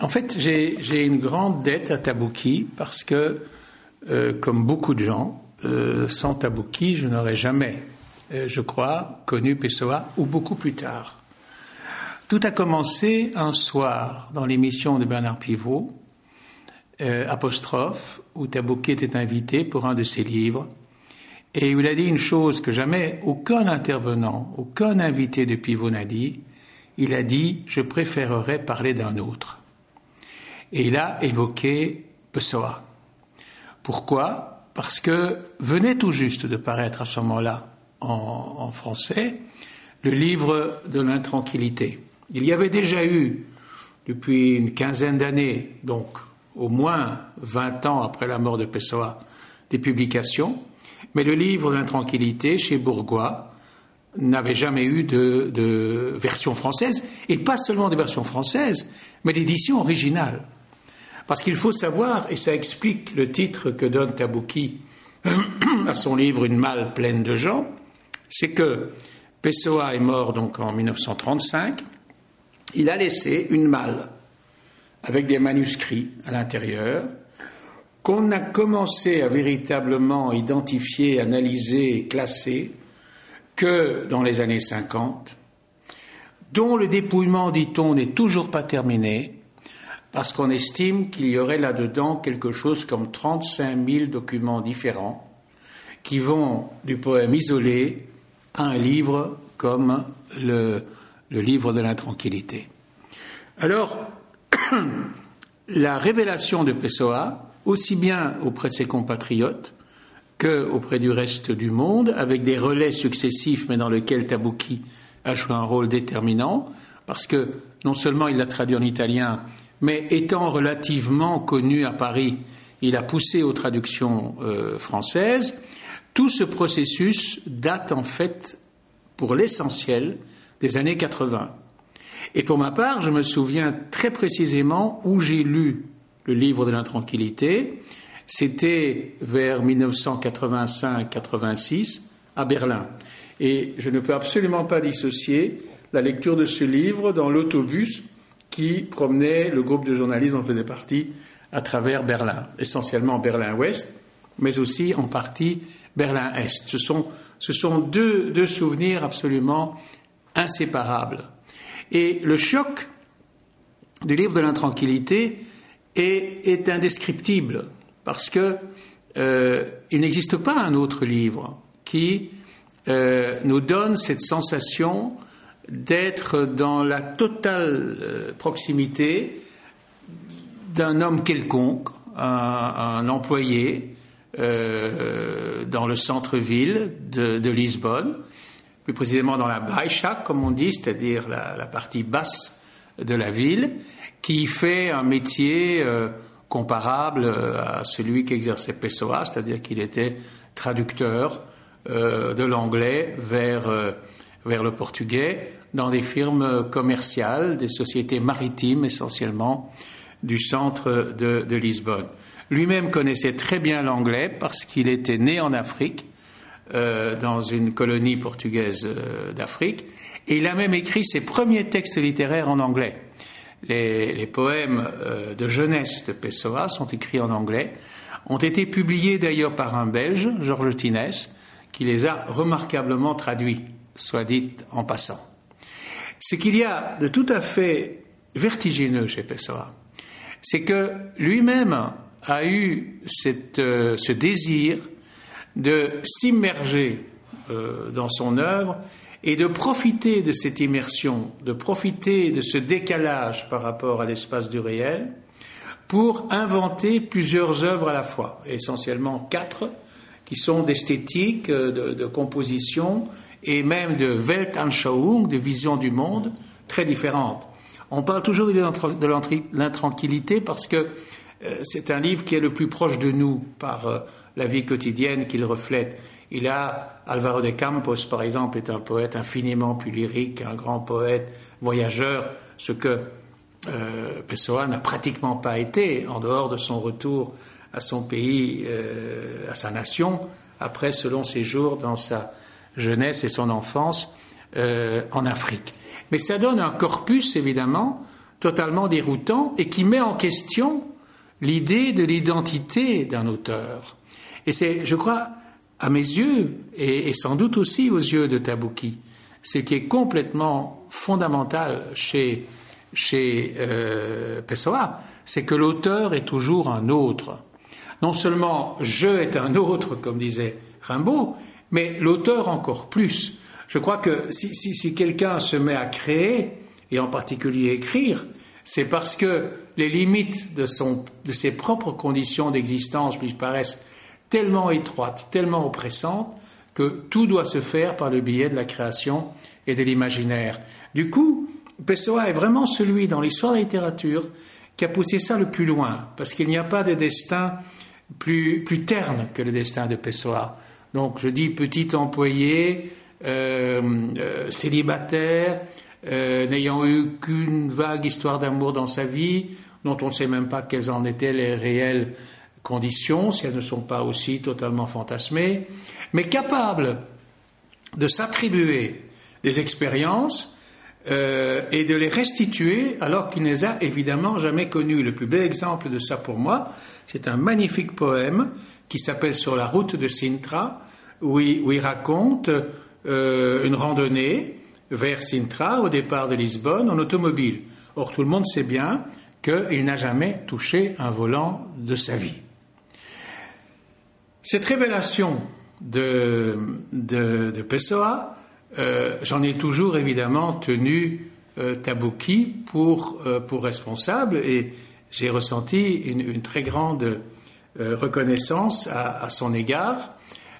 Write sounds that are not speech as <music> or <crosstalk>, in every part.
En fait, j'ai une grande dette à Tabouki parce que, euh, comme beaucoup de gens, euh, sans Tabouki, je n'aurais jamais, euh, je crois, connu Pessoa ou beaucoup plus tard. Tout a commencé un soir dans l'émission de Bernard Pivot, apostrophe, où Tabouki était invité pour un de ses livres. Et il a dit une chose que jamais aucun intervenant, aucun invité de Pivot n'a dit. Il a dit Je préférerais parler d'un autre. Et il a évoqué Pessoa. Pourquoi? Parce que venait tout juste de paraître à ce moment-là en, français le livre de l'intranquillité. Il y avait déjà eu, depuis une quinzaine d'années, donc au moins 20 ans après la mort de Pessoa, des publications, mais le livre de l'intranquillité chez Bourgois n'avait jamais eu de, version française, et pas seulement de version française, mais d'édition originale. Parce qu'il faut savoir, et ça explique le titre que donne Tabouki <clears throat> à son livre Une malle pleine de gens, c'est que Pessoa est mort donc en 1935. Il a laissé une malle avec des manuscrits à l'intérieur qu'on a commencé à véritablement identifier, analyser et classer que dans les années 50, dont le dépouillement, dit-on, n'est toujours pas terminé, parce qu'on estime qu'il y aurait là-dedans quelque chose comme 35 000 documents différents qui vont du poème isolé à un livre comme le, livre de l'intranquillité. Alors, <clears throat> la révélation de Pessoa, aussi bien auprès de ses compatriotes que auprès du reste du monde, avec des relais successifs, mais dans lesquels Tabouki a joué un rôle déterminant, parce que non seulement il l'a traduit en italien, mais étant relativement connu à Paris, il a poussé aux traductions euh, françaises. Tout ce processus date en fait, pour l'essentiel, des années 80. Et pour ma part, je me souviens très précisément où j'ai lu le livre de l'intranquillité. C'était vers 1985-86 à Berlin. Et je ne peux absolument pas dissocier la lecture de ce livre dans l'autobus qui promenait, le groupe de journalistes en faisait partie, à travers Berlin, essentiellement Berlin-Ouest, mais aussi en partie Berlin-Est. Ce sont, ce sont deux, deux, souvenirs absolument inséparables. Et le choc du livre de l'intranquillité est, indescriptible, parce que euh, il n'existe pas un autre livre qui euh, nous donne cette sensation d'être dans la totale euh, proximité d'un homme quelconque, un, employé euh, dans le centre-ville de, Lisbonne, plus précisément dans la Baixa, comme on dit, c'est-à-dire la, partie basse de la ville, qui fait un métier euh, comparable à celui qu'exerçait Pessoa, c'est-à-dire qu'il était traducteur de l'anglais vers, vers le portugais dans des firmes commerciales, des sociétés maritimes essentiellement du centre de, Lisbonne. Lui-même connaissait très bien l'anglais parce qu'il était né en Afrique, euh, dans une colonie portugaise euh, d'Afrique, et il a même écrit ses premiers textes littéraires en anglais. Les, poèmes euh, de jeunesse de Pessoa sont écrits en anglais, ont été publiés d'ailleurs par un Belge, Georges Tinès, qui les a remarquablement traduits, soit dit en passant. Ce qu'il y a de tout à fait vertigineux chez Pessoa, c'est que lui-même a eu euh, ce désir de s'immerger euh, dans son œuvre et de profiter de cette immersion, de profiter de ce décalage par rapport à l'espace du réel pour inventer plusieurs œuvres à la fois, essentiellement quatre, qui sont d'esthétique, euh, de composition et même de Weltanschauung, de vision du monde, très différentes. On parle toujours de l'intranquillité parce que euh, c'est un livre qui est le plus proche de nous par euh, la vie quotidienne qu'il reflète. Il a Alvaro de Campos, par exemple, est un poète infiniment plus lyrique, un grand poète voyageur, ce que euh, Pessoa n'a pratiquement pas été en dehors de son retour à son pays, à sa nation, après ce long séjour dans sa jeunesse et son enfance euh, en Afrique. Mais ça donne un corpus, évidemment, totalement déroutant et qui met en question l'idée de l'identité d'un auteur. Et c'est, je crois, à mes yeux, et, sans doute aussi aux yeux de Tabouki, ce qui est complètement fondamental chez, chez euh, Pessoa, c'est que l'auteur est toujours un autre. Non seulement je est un autre, comme disait Rimbaud, mais l'auteur encore plus. Je crois que si, si quelqu'un se met à créer, et en particulier écrire, c'est parce que les limites de, son, de ses propres conditions d'existence lui paraissent tellement étroites, tellement oppressantes, que tout doit se faire par le biais de la création et de l'imaginaire. Du coup, Pessoa est vraiment celui dans l'histoire de la littérature qui a poussé ça le plus loin, parce qu'il n'y a pas de destin plus, plus terne que le destin de Pessoa. Donc je dis petit employé, euh, euh, célibataire, euh, n'ayant eu qu'une vague histoire d'amour dans sa vie, dont on ne sait même pas quelles en étaient les réelles conditions, si elles ne sont pas aussi totalement fantasmées, mais capable de s'attribuer des expériences et de les restituer alors qu'il ne les a évidemment jamais connues. Le plus bel exemple de ça pour moi, c'est un magnifique poème qui s'appelle Sur la route de Sintra, où il, raconte euh, une randonnée vers Sintra au départ de Lisbonne en automobile. Or, tout le monde sait bien qu'il n'a jamais touché un volant de sa vie. Cette révélation de, de, Pessoa, euh, j'en ai toujours évidemment tenu euh, Tabouki pour, euh, pour responsable et j'ai ressenti une, très grande reconnaissance à, son égard,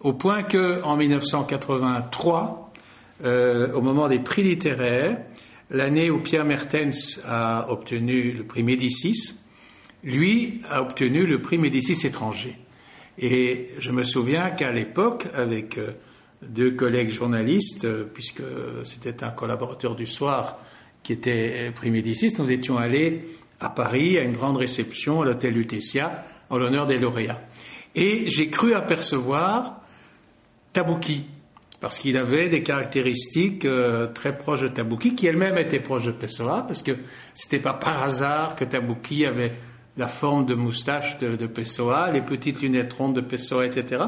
au point que en 1983, au moment des prix littéraires, l'année où Pierre Mertens a obtenu le prix Médicis, lui a obtenu le prix Médicis étranger. Et je me souviens qu'à l'époque, avec euh, deux collègues journalistes, euh, puisque c'était un collaborateur du soir qui était prix Médicis, nous étions allés à Paris à une grande réception à l'hôtel Lutetia en l'honneur des lauréats. Et j'ai cru apercevoir Tabouki, parce qu'il avait des caractéristiques euh, très proches de Tabouki, qui elle-même était proche de Pessoa, parce que c'était pas par hasard que Tabouki avait la forme de moustache de, de, Pessoa, les petites lunettes rondes de Pessoa, etc.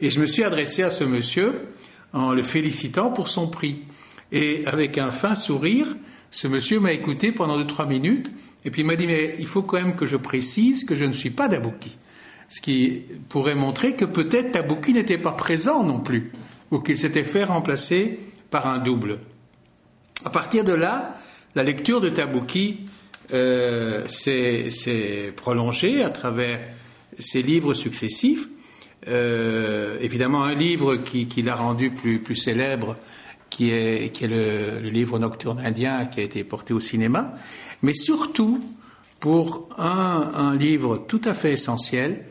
Et je me suis adressé à ce monsieur en le félicitant pour son prix. Et avec un fin sourire, ce monsieur m'a écouté pendant deux, trois minutes, et puis il m'a dit, mais il faut quand même que je précise que je ne suis pas Tabouki. Ce qui pourrait montrer que peut-être Tabouki n'était pas présent non plus ou qu'il s'était fait remplacer par un double. À partir de là, la lecture de Tabouki euh, s'est prolongée à travers ses livres successifs. Euh, évidemment, un livre qui, l'a rendu plus, célèbre, qui est le, livre Nocturne indien, qui a été porté au cinéma, mais surtout pour un, livre tout à fait essentiel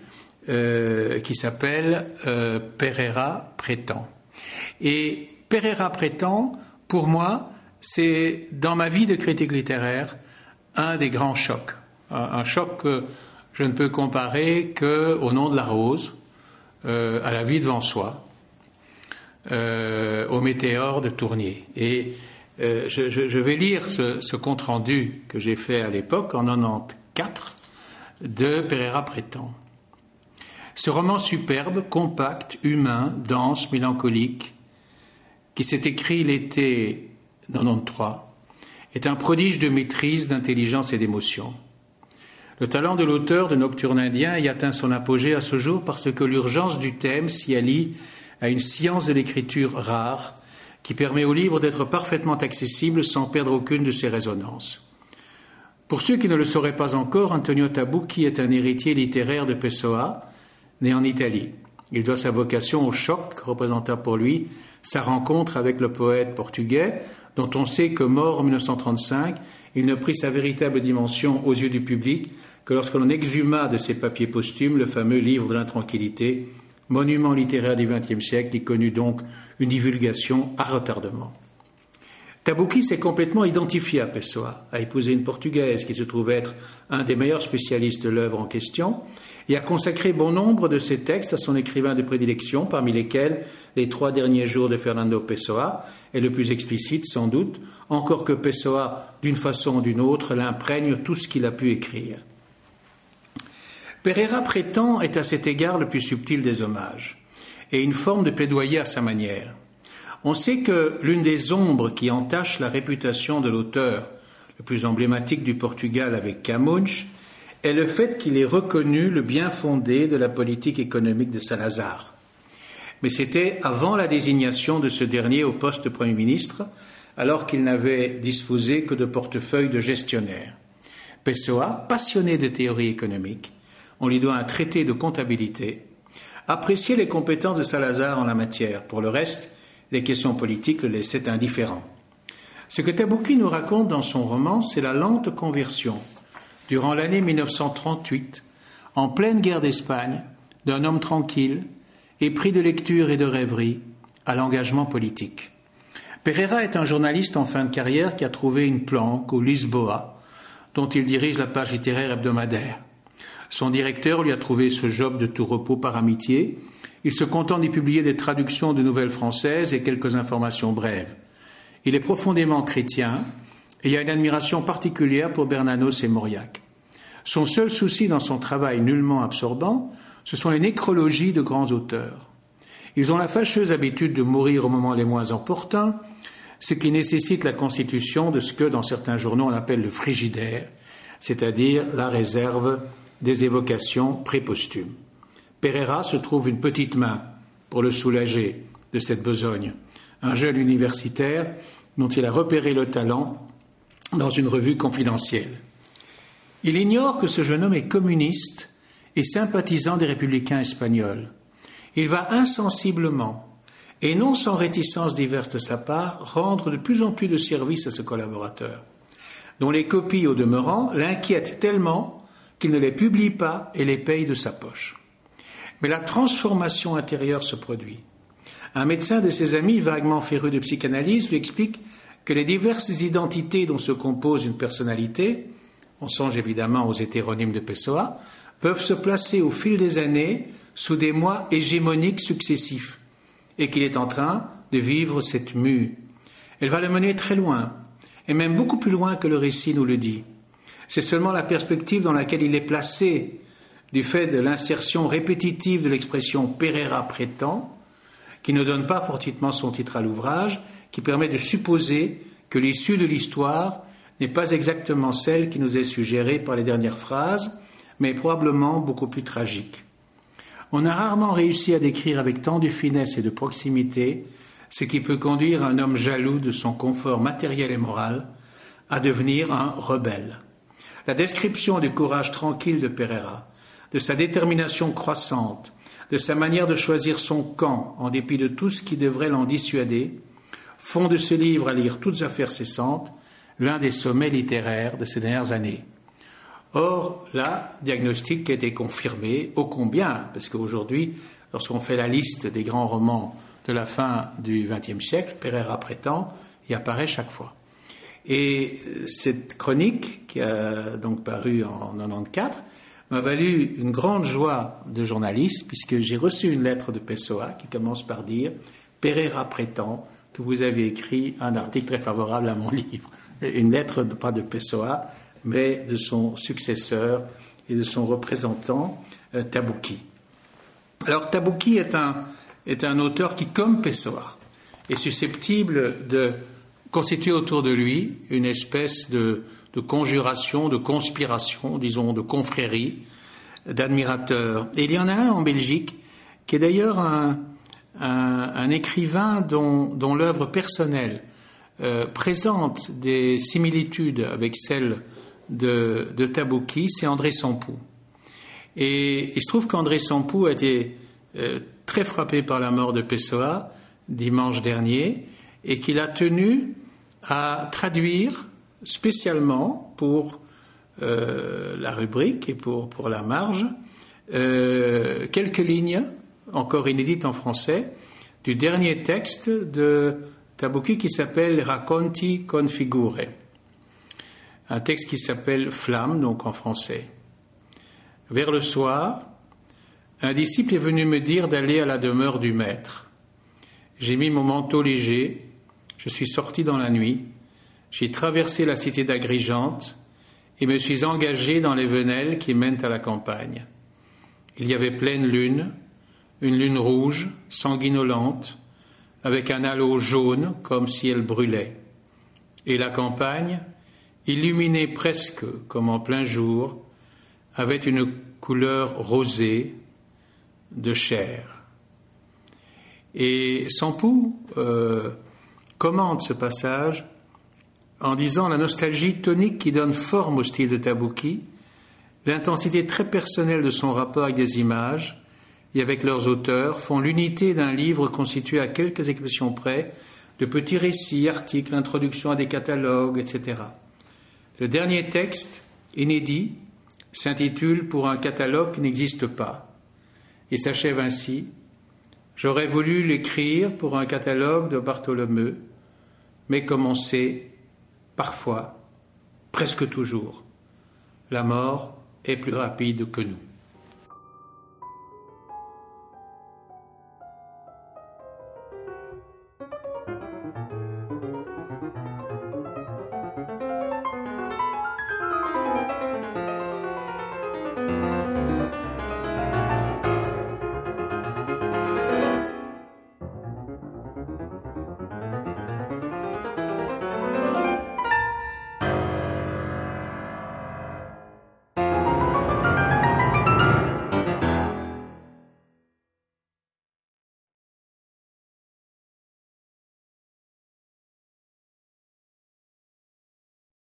euh, qui s'appelle euh, Pereira prétend. Et Pereira prétend, pour moi, c'est dans ma vie de critique littéraire un des grands chocs. Un, choc que je ne peux comparer qu'au nom de la rose, euh, à la vie devant soi, au météore de Tournier. Et euh, je, vais lire ce, compte-rendu que j'ai fait à l'époque, en 94, de Pereira Prétend. Ce roman superbe, compact, humain, dense, mélancolique, qui s'est écrit l'été 93, est un prodige de maîtrise, d'intelligence et d'émotion. Le talent de l'auteur de Nocturne indien y atteint son apogée à ce jour parce que l'urgence du thème s'y allie à une science de l'écriture rare qui permet au livre d'être parfaitement accessible sans perdre aucune de ses résonances. Pour ceux qui ne le sauraient pas encore, Antonio Tabucchi est un héritier littéraire de Pessoa, né en Italie. Il doit sa vocation au choc que représenta pour lui sa rencontre avec le poète portugais, dont on sait que mort en 1935, il ne prit sa véritable dimension aux yeux du public que lorsque l'on exhuma de ses papiers posthumes le fameux livre de l'intranquillité, monument littéraire du XXe siècle qui connut donc une divulgation à retardement. Tabouki s'est complètement identifié à Pessoa, a épousé une Portugaise qui se trouve être un des meilleurs spécialistes de l'œuvre en question, et a consacré bon nombre de ses textes à son écrivain de prédilection, parmi lesquels Les trois derniers jours de Fernando Pessoa est le plus explicite sans doute, encore que Pessoa, d'une façon ou d'une autre, l'imprègne tout ce qu'il a pu écrire. Pereira prétend est à cet égard le plus subtil des hommages, et une forme de plaidoyer à sa manière. On sait que l'une des ombres qui entachent la réputation de l'auteur le plus emblématique du Portugal avec Camões est le fait qu'il ait reconnu le bien fondé de la politique économique de Salazar. Mais c'était avant la désignation de ce dernier au poste de Premier ministre, alors qu'il n'avait disposé que de portefeuille de gestionnaire. Pessoa, passionné de théorie économique, on lui doit un traité de comptabilité, appréciait les compétences de Salazar en la matière. Pour le reste, les questions politiques le laissaient indifférent. Ce que Tabouki nous raconte dans son roman, c'est la lente conversion, durant l'année 1938, en pleine guerre d'Espagne, d'un homme tranquille, épris de lecture et de rêverie, à l'engagement politique. Pereira est un journaliste en fin de carrière qui a trouvé une planque au Lisboa, dont il dirige la page littéraire hebdomadaire. Son directeur lui a trouvé ce job de tout repos par amitié, il se contente d'y publier des traductions de nouvelles françaises et quelques informations brèves. Il est profondément chrétien et a une admiration particulière pour Bernanos et Mauriac. Son seul souci dans son travail nullement absorbant, ce sont les nécrologies de grands auteurs. Ils ont la fâcheuse habitude de mourir au moment les moins opportuns, ce qui nécessite la constitution de ce que dans certains journaux on appelle le frigidaire, c'est-à-dire la réserve des évocations préposthumes. Pereira se trouve une petite main pour le soulager de cette besogne. Un jeune universitaire dont il a repéré le talent dans une revue confidentielle. Il ignore que ce jeune homme est communiste et sympathisant des républicains espagnols. Il va insensiblement, et non sans réticences diverses de sa part, rendre de plus en plus de services à ce collaborateur, dont les copies, au demeurant, l'inquiètent tellement qu'il ne les publie pas et les paye de sa poche. Mais la transformation intérieure se produit. Un médecin de ses amis, vaguement féru de psychanalyse, lui explique que les diverses identités dont se compose une personnalité, on songe évidemment aux hétéronymes de Pessoa, peuvent se placer au fil des années sous des mois hégémoniques successifs, et qu'il est en train de vivre cette mue. Elle va le mener très loin, et même beaucoup plus loin que le récit nous le dit. C'est seulement la perspective dans laquelle il est placé du fait de l'insertion répétitive de l'expression Pereira prétend, qui ne donne pas fortuitement son titre à l'ouvrage, qui permet de supposer que l'issue de l'histoire n'est pas exactement celle qui nous est suggérée par les dernières phrases, mais probablement beaucoup plus tragique. On a rarement réussi à décrire avec tant de finesse et de proximité ce qui peut conduire un homme jaloux de son confort matériel et moral à devenir un rebelle. La description du courage tranquille de Pereira, de sa détermination croissante, de sa manière de choisir son camp en dépit de tout ce qui devrait l'en dissuader, font de ce livre à lire toutes affaires cessantes l'un des sommets littéraires de ces dernières années. Or, là, diagnostic a été confirmé, ô combien, parce qu'aujourd'hui, lorsqu'on fait la liste des grands romans de la fin du XXe siècle, Pereira prétend, y apparaît chaque fois. Et cette chronique, qui a donc paru en 94, m'a valu une grande joie de journaliste, puisque j'ai reçu une lettre de Pessoa qui commence par dire Pereira prétend que vous avez écrit un article très favorable à mon livre. Une lettre, pas de Pessoa, mais de son successeur et de son représentant, euh, Tabouki. Alors, Tabouki est un, est un auteur qui, comme Pessoa, est susceptible de constituer autour de lui une espèce de, conjuration, de conspiration, disons, de confrérie, d'admirateurs. Et il y en a un en Belgique qui est d'ailleurs un, écrivain dont, l'œuvre personnelle euh, présente des similitudes avec celle de, de Tabouki, c'est André Sampou. Et il se trouve qu'André Sampou a été euh, très frappé par la mort de Pessoa dimanche dernier et qu'il a tenu à traduire spécialement pour euh, la rubrique et pour, pour la marge euh, quelques lignes, encore inédites en français, du dernier texte de Tabouki qui s'appelle Racconti con figure, un texte qui s'appelle Flamme, donc en français. Vers le soir, un disciple est venu me dire d'aller à la demeure du maître. J'ai mis mon manteau léger, je suis sorti dans la nuit, j'ai traversé la cité d'Agrigente et me suis engagé dans les venelles qui mènent à la campagne. Il y avait pleine lune, une lune rouge, sanguinolente, avec un halo jaune comme si elle brûlait. Et la campagne, illuminée presque comme en plein jour, avait une couleur rosée de chair. Et Sampou euh, commente ce passage en disant la nostalgie tonique qui donne forme au style de Tabouki, l'intensité très personnelle de son rapport avec des images et avec leurs auteurs font l'unité d'un livre constitué à quelques expressions près de petits récits, articles, introductions à des catalogues, etc. Le dernier texte, inédit, s'intitule Pour un catalogue qui n'existe pas et s'achève ainsi J'aurais voulu l'écrire pour un catalogue de Bartholomeu, mais comme on sait, parfois, presque toujours, la mort est plus rapide que nous.